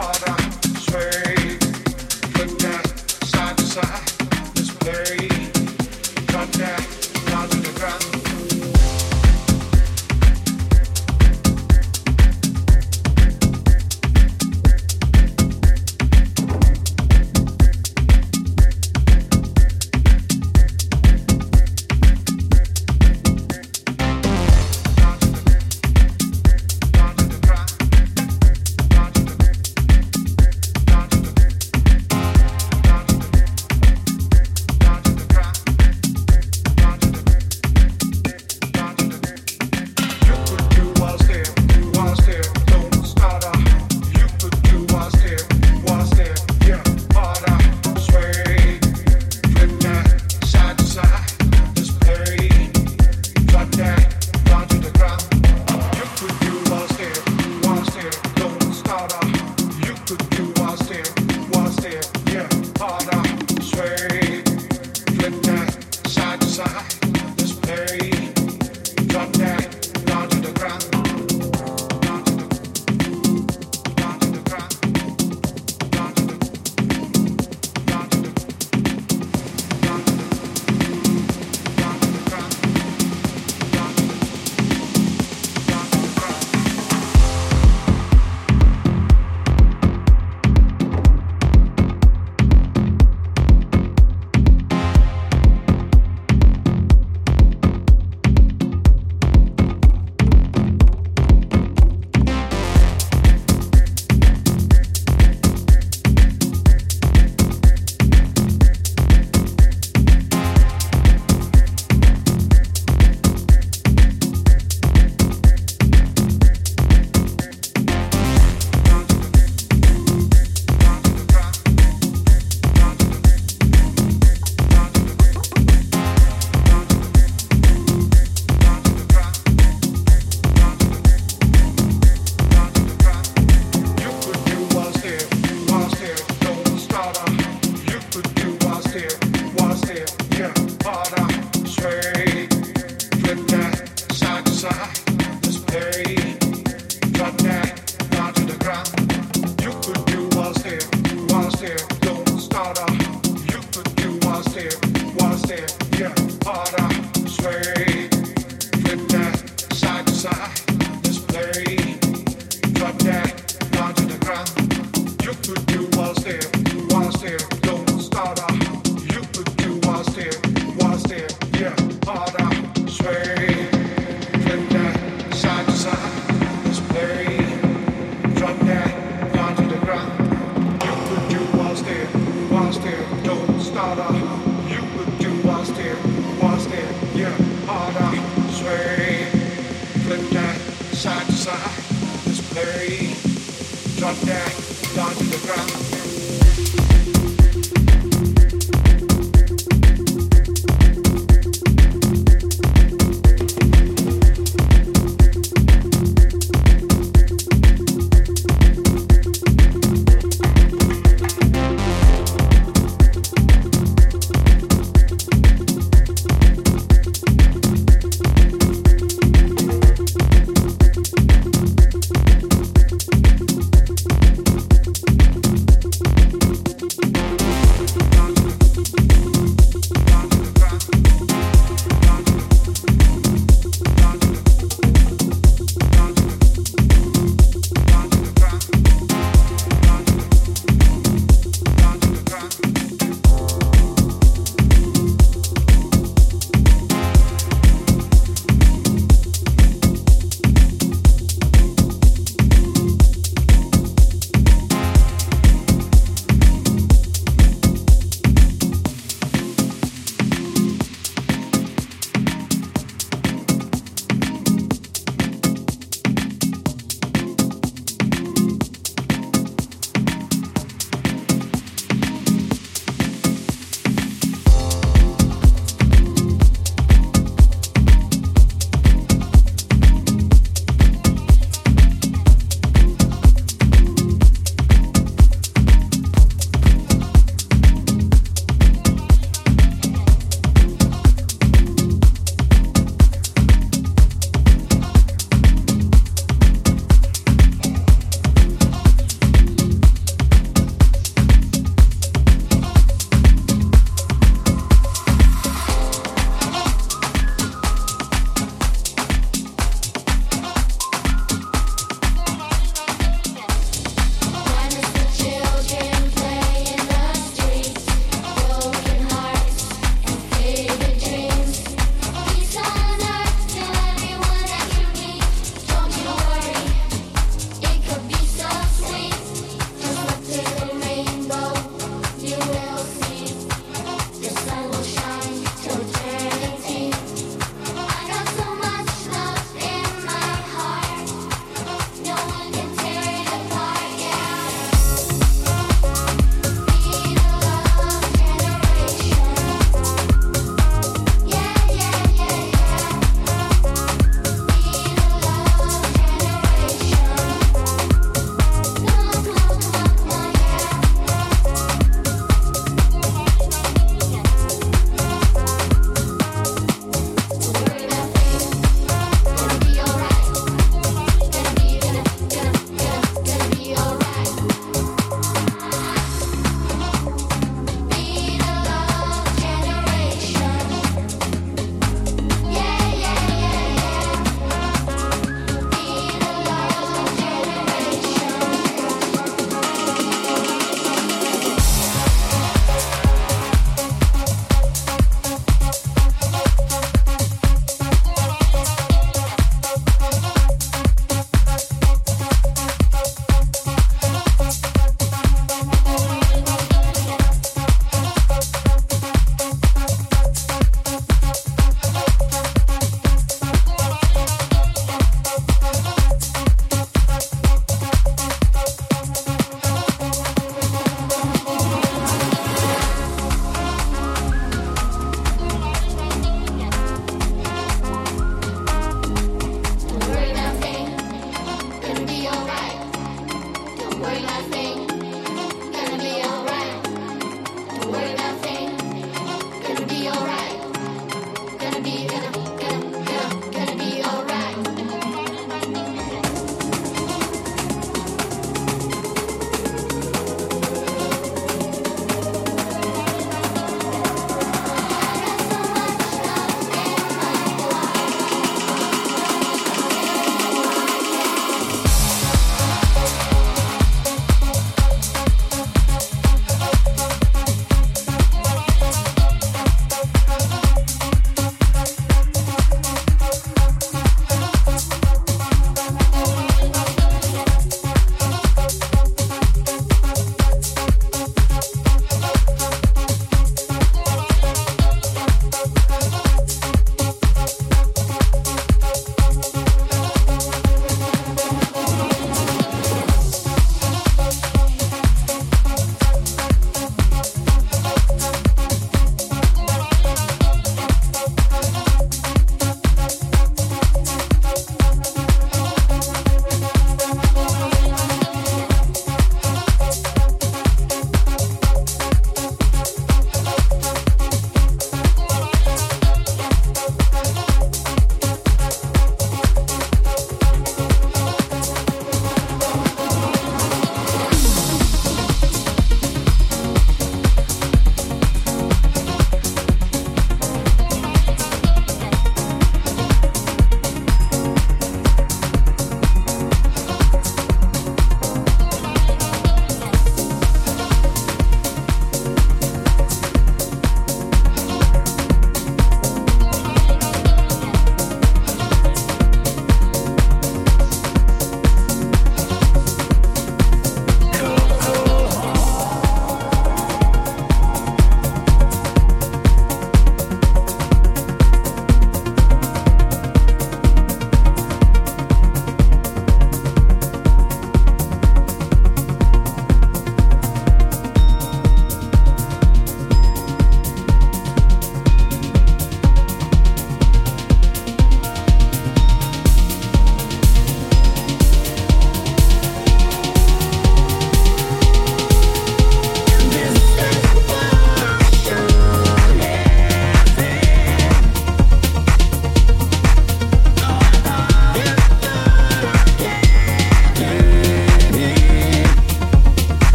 father. 回来。